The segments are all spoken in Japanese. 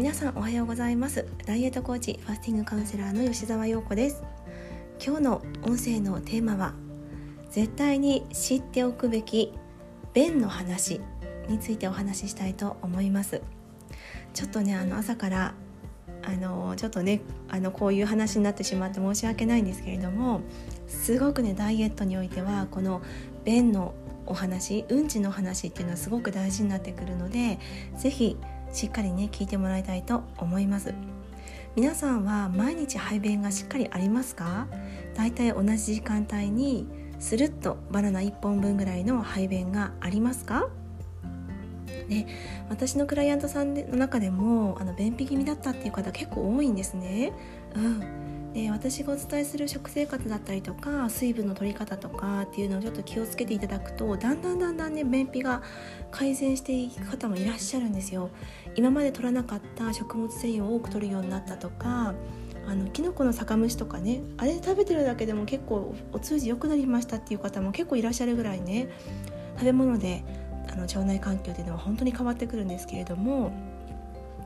皆さんおはようございます。ダイエットコーチファスティングカウンセラーの吉澤陽子です。今日の音声のテーマは絶対に知っておくべき便の話についてお話ししたいと思います。ちょっとねあの朝からあのちょっとねあのこういう話になってしまって申し訳ないんですけれどもすごくねダイエットにおいてはこの便のお話うんちの話っていうのはすごく大事になってくるので是非しっかりね聞いてもらいたいと思います。皆さんは毎日排便がしっかりありますか？だいたい同じ時間帯にスルッとバナナ1本分ぐらいの排便がありますか？で私のクライアントさんの中でもあの便秘気味だったっていう方結構多いんですね。うん、で私がお伝えする食生活だったりとか水分の取り方とかっていうのをちょっと気をつけていただくとだんだんだんだんね便秘が改善していく方もいらっしゃるんですよ。今まで取らなかった食物繊維を多く取るようになったとかあのキノコの酒蒸しとかねあれ食べてるだけでも結構お通じ良くなりましたっていう方も結構いらっしゃるぐらいね食べ物であの腸内環境っていうのは本当に変わってくるんですけれども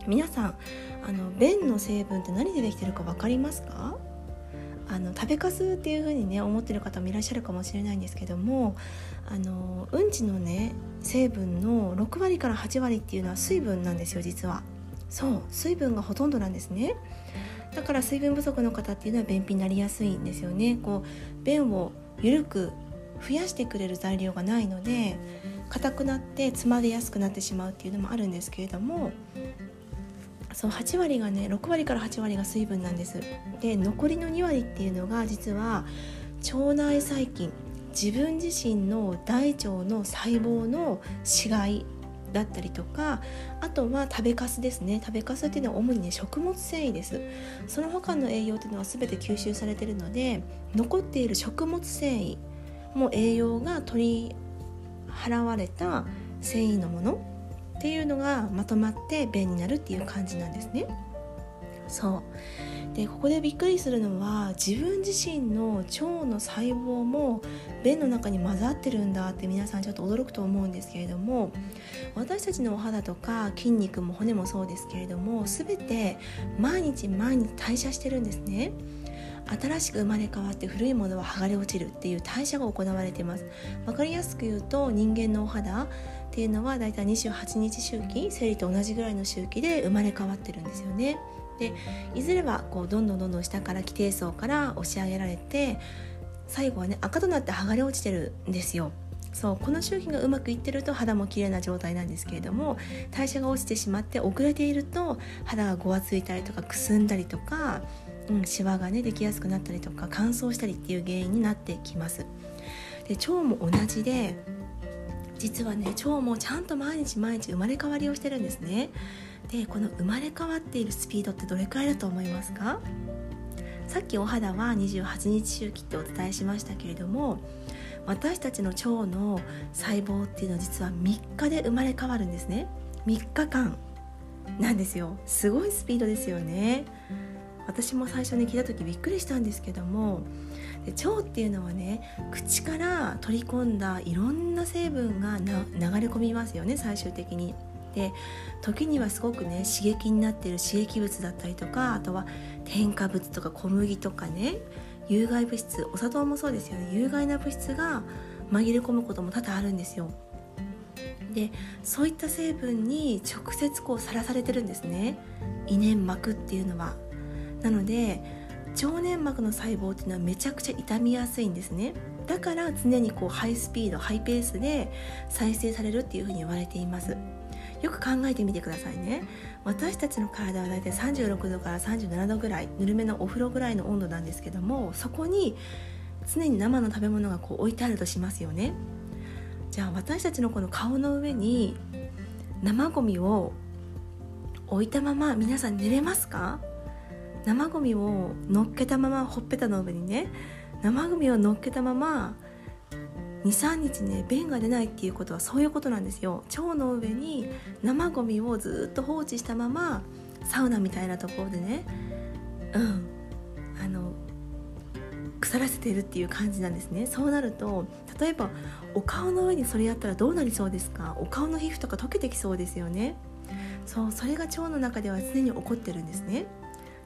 皆さんあの便の成分って何でできてるか分かりますか？あの食べかすっていう風にね思ってる方もいらっしゃるかもしれないんですけどもあのうんちのね成分の6割から8割っていうのは水分なんですよ実は。そう水分がほとんどなんですね。だから水分不足の方っていうのは便秘になりやすいんですよね。こう便を緩く増やしてくれる材料がないので硬くなって詰まりやすくなってしまうっていうのもあるんですけれどもそう8割がね6割から8割が水分なんです。で残りの2割っていうのが実は腸内細菌自分自身の大腸の細胞の死骸だったりとかあとは食べかすですね。食べかすっていうのは主にね食物繊維です。その他の栄養っていうのは全て吸収されてるので残っている食物繊維も栄養が取り払われた繊維のものっていうのがまとまって便になるっていう感じなんですね。そうでここでびっくりするのは自分自身の腸の細胞も便の中に混ざってるんだって皆さんちょっと驚くと思うんですけれども私たちのお肌とか筋肉も骨もそうですけれども全て毎日毎日代謝してるんですね。新しく生まれ変わって古いものは剥がれ落ちるっていう代謝が行われています分かりやすく言うと人間のお肌っていうのはだいたい28日周期生理と同じぐらいの周期で生まれ変わってるんですよね。でいずれはこうどんどんどんどん下から基底層から押し上げられて最後はね赤となって剥がれ落ちてるんですよ。そうこの周期がうまくいってると肌も綺麗な状態なんですけれども代謝が落ちてしまって遅れていると肌がごわついたりとかくすんだりとかうん、シワがねできやすくなったりとか乾燥したりっていう原因になってきます。で腸も同じで実はね腸もちゃんと毎日毎日生まれ変わりをしてるんですね。でこの生まれ変わっているスピードってどれくらいだと思いますか？さっきお肌は28日周期ってお伝えしましたけれども私たちの腸の細胞っていうのは実は3日で生まれ変わるんですね。3日間なんですよ。すごいスピードですよね。私も最初に聞いた時びっくりしたんですけどもで腸っていうのはね口から取り込んだいろんな成分が流れ込みますよね最終的に。で時にはすごくね刺激になってる刺激物だったりとかあとは添加物とか小麦とかね有害物質お砂糖もそうですよね有害な物質が紛れ込むことも多々あるんですよ。でそういった成分に直接こうさらされてるんですね胃粘膜っていうのはなので腸粘膜の細胞っていうのはめちゃくちゃ傷みやすいんですね。だから常にこうハイスピードハイペースで再生されるっていうふうに言われています。よく考えてみてくださいね。私たちの体は大体36度から37度ぐらいぬるめのお風呂ぐらいの温度なんですけどもそこに常に生の食べ物がこう置いてあるとしますよね。じゃあ私たちのこの顔の上に生ゴミを置いたまま皆さん寝れますか？生ゴミを乗っけたままほっぺたの上にね生ゴミを乗っけたまま23日ね便が出ないっていうことはそういうことなんですよ。腸の上に生ゴミをずっと放置したままサウナみたいなところでねうん。あの腐らせてるっていう感じなんですね。そうなると例えばお顔の上にそれやったらどうなりそうですか？お顔の皮膚とか溶けてきそうですよね。そうそれが腸の中では常に起こってるんですね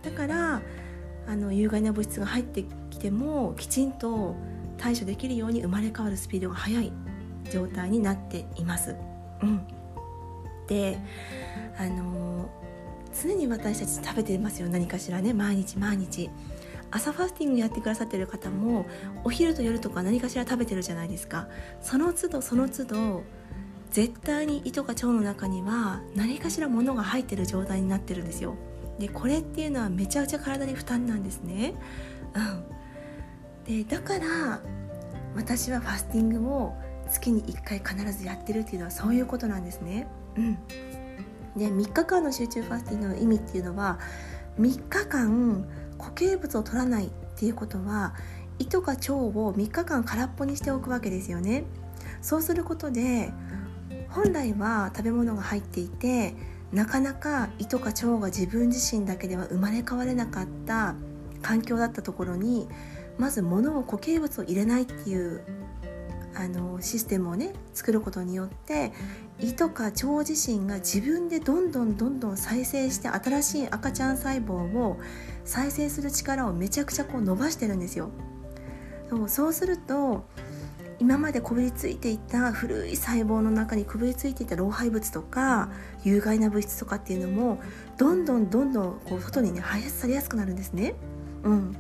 だからあの有害な物質が入ってきてもきちんと対処できるように生まれ変わるスピードが速い状態になっています。うん、であの常に私たち食べてますよ。何かしらね。毎日毎日。朝ファスティングやってくださってる方もお昼と夜とか何かしら食べてるじゃないですか。その都度その都度絶対に胃とか腸の中には何かしら物が入ってる状態になってるんですよ。でこれっていうのはめちゃくちゃ体に負担なんですねうんでだから私はファスティングを月に1回必ずやってるっていうのはそういうことなんですね。うん、で3日間の集中ファスティングの意味っていうのは3日間固形物を取らないっていうことは胃とか腸を3日間空っぽにしておくわけですよね。そうすることで本来は食べ物が入っていてなかなか胃とか腸が自分自身だけでは生まれ変われなかった環境だったところにまず物を固形物を入れないっていうあのシステムをね作ることによって胃とか腸自身が自分でどんどんどんどん再生して新しい赤ちゃん細胞を再生する力をめちゃくちゃこう伸ばしてるんですよ。そうそうすると今までこびりついていた古い細胞の中にこびりついていた老廃物とか有害な物質とかっていうのもどんどんどんどんこう外にね排出されやすくなるんですね。うん、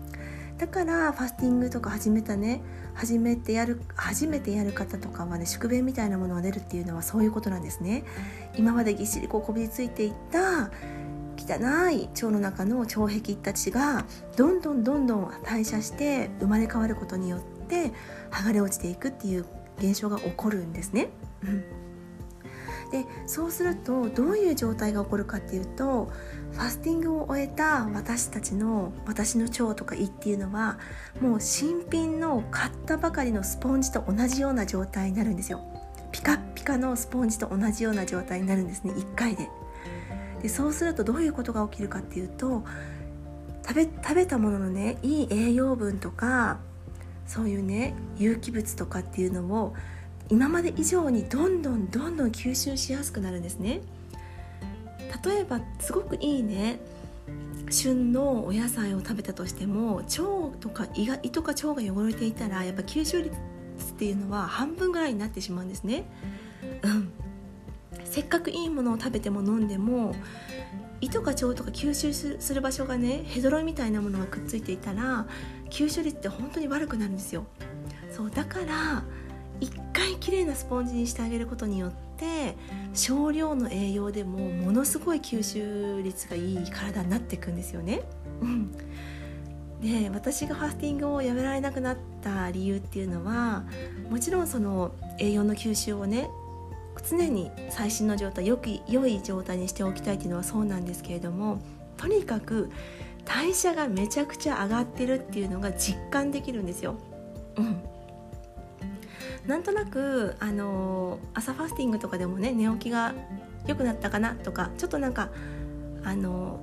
だからファスティングとか始めたね始めてやる初めてやる方とかはね宿便みたいなものが出るっていうのはそういうことなんですね今までぎっしりこうこびりついていた汚い腸の中の腸壁たちがどんどんどんどん代謝して生まれ変わることによって剥がれ落ちていくっていう現象が起こるんですね。うん。でそうするとどういう状態が起こるかっていうとファスティングを終えた私たちの私の腸とか胃っていうのはもう新品の買ったばかりのスポンジと同じような状態になるんですよ。ピカピカのスポンジと同じような状態になるんですね1回で。でそうするとどういうことが起きるかっていうと食べ食べたもののねいい栄養分とかそういうね有機物とかっていうのを今まで以上にどんどんどんどん吸収しやすくなるんですね例えばすごくいいね旬のお野菜を食べたとしても腸とか胃が胃とか腸が汚れていたらやっぱ吸収率っていうのは半分ぐらいになってしまうんですね。うん、せっかくいいものを食べても飲んでも胃とか腸とか吸収する場所がねヘドロみたいなものがくっついていたら吸収率って本当に悪くなるんですよ。そうだから一回きれいなスポンジにしてあげることによって少量の栄養でもものすごい吸収率がいい体になっていくんですよね。うん、で私がファスティングをやめられなくなった理由っていうのはもちろんその栄養の吸収をね常に最新の状態よく良い状態にしておきたいっていうのはそうなんですけれどもとにかく代謝がめちゃくちゃ上がってるっていうのが実感できるんですよ。うんなんとなくあの朝ファスティングとかでもね寝起きが良くなったかなとかちょっとなんかあの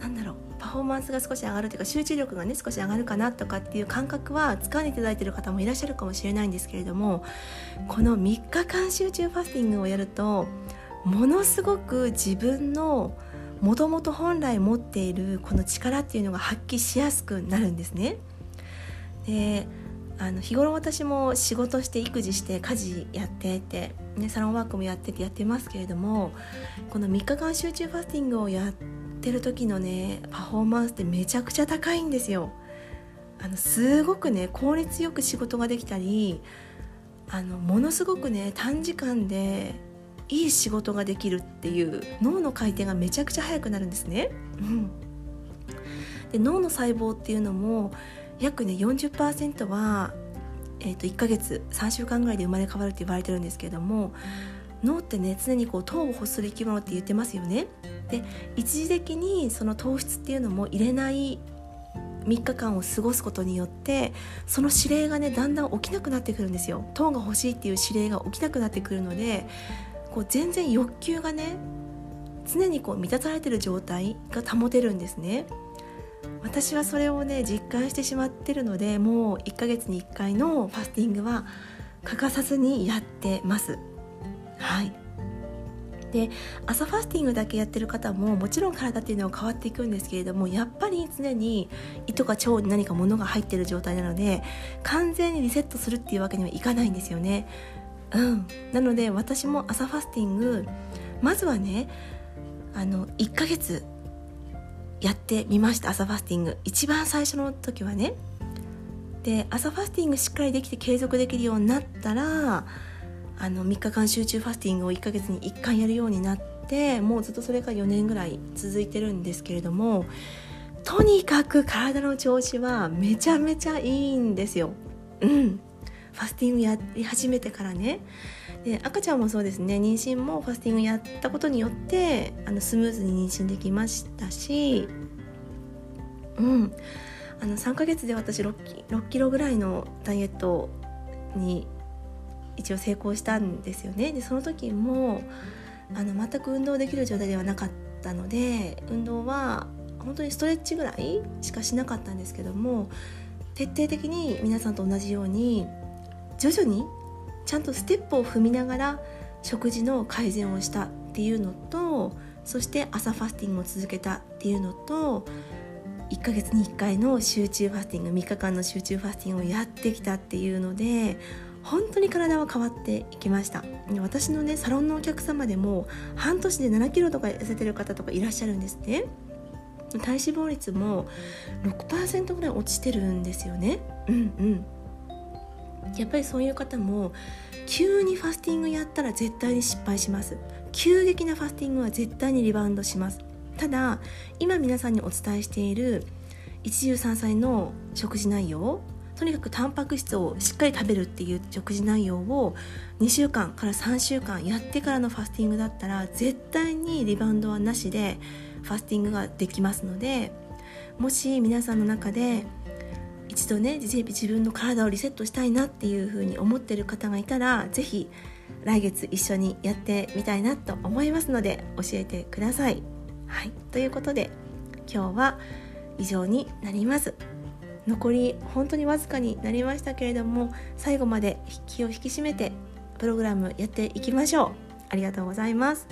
なんだろうパフォーマンスが少し上がるというか集中力がね少し上がるかなとかっていう感覚は使われていただいている方もいらっしゃるかもしれないんですけれどもこの3日間集中ファスティングをやるとものすごく自分のもともと本来持っているこの力っていうのが発揮しやすくなるんですね。であの日頃私も仕事して育児して家事やってて、ね、サロンワークもやっててやってますけれどもこの3日間集中ファスティングをやってる時のねパフォーマンスってめちゃくちゃ高いんですよ。あのすごくね効率よく仕事ができたりあのものすごくね短時間でいい仕事ができるっていう脳の回転がめちゃくちゃ速くなるんですね。で脳の細胞っていうのも約ね40%は、えー、と1ヶ月3週間ぐらいで生まれ変わるって言われてるんですけども脳ってね常にこう糖を欲する生き物って言ってますよね。で一時的にその糖質っていうのも入れない3日間を過ごすことによってその指令がねだんだん起きなくなってくるんですよ。糖が欲しいっていう指令が起きなくなってくるのでこう全然欲求がね常にこう満たされてる状態が保てるんですね。私はそれをね実感してしまってるのでもう1ヶ月に1回のファスティングは欠かさずにやってます。はい。で朝ファスティングだけやってる方ももちろん体っていうのは変わっていくんですけれどもやっぱり常に胃とか腸に何か物が入ってる状態なので完全にリセットするっていうわけにはいかないんですよね。うん、なので私も朝ファスティングまずはねあの1ヶ月やってみました朝ファスティング。一番最初の時はね。で朝ファスティングしっかりできて継続できるようになったらあの3日間集中ファスティングを1ヶ月に1回やるようになってもうずっとそれが4年ぐらい続いてるんですけれどもとにかく体の調子はめちゃめちゃいいんですよ。うん。ファスティングやり始めてからね。で赤ちゃんもそうですね。妊娠もファスティングやったことによってあのスムーズに妊娠できましたしうん。あの3ヶ月で私 6, 6キロぐらいのダイエットに一応成功したんですよね。でその時もあの全く運動できる状態ではなかったので運動は本当にストレッチぐらいしかしなかったんですけども徹底的に皆さんと同じように徐々にちゃんとステップを踏みながら食事の改善をしたっていうのとそして朝ファスティングを続けたっていうのと1ヶ月に1回の集中ファスティング3日間の集中ファスティングをやってきたっていうので本当に体は変わっていきました。私のねサロンのお客様でも半年で7キロとか痩せてる方とかいらっしゃるんですね。体脂肪率も6%ぐらい落ちてるんですよね。うんうん。やっぱりそういう方も急にファスティングやったら絶対に失敗します。急激なファスティングは絶対にリバウンドします。ただ今皆さんにお伝えしている一汁三菜の食事内容とにかくタンパク質をしっかり食べるっていう食事内容を2週間から3週間やってからのファスティングだったら絶対にリバウンドはなしでファスティングができますのでもし皆さんの中で一度ね自分の体をリセットしたいなっていうふうに思ってる方がいたら是非来月一緒にやってみたいなと思いますので教えてください。はい、ということで今日は以上になります。残り本当にわずかになりましたけれども最後まで気を引き締めてプログラムやっていきましょう。ありがとうございます。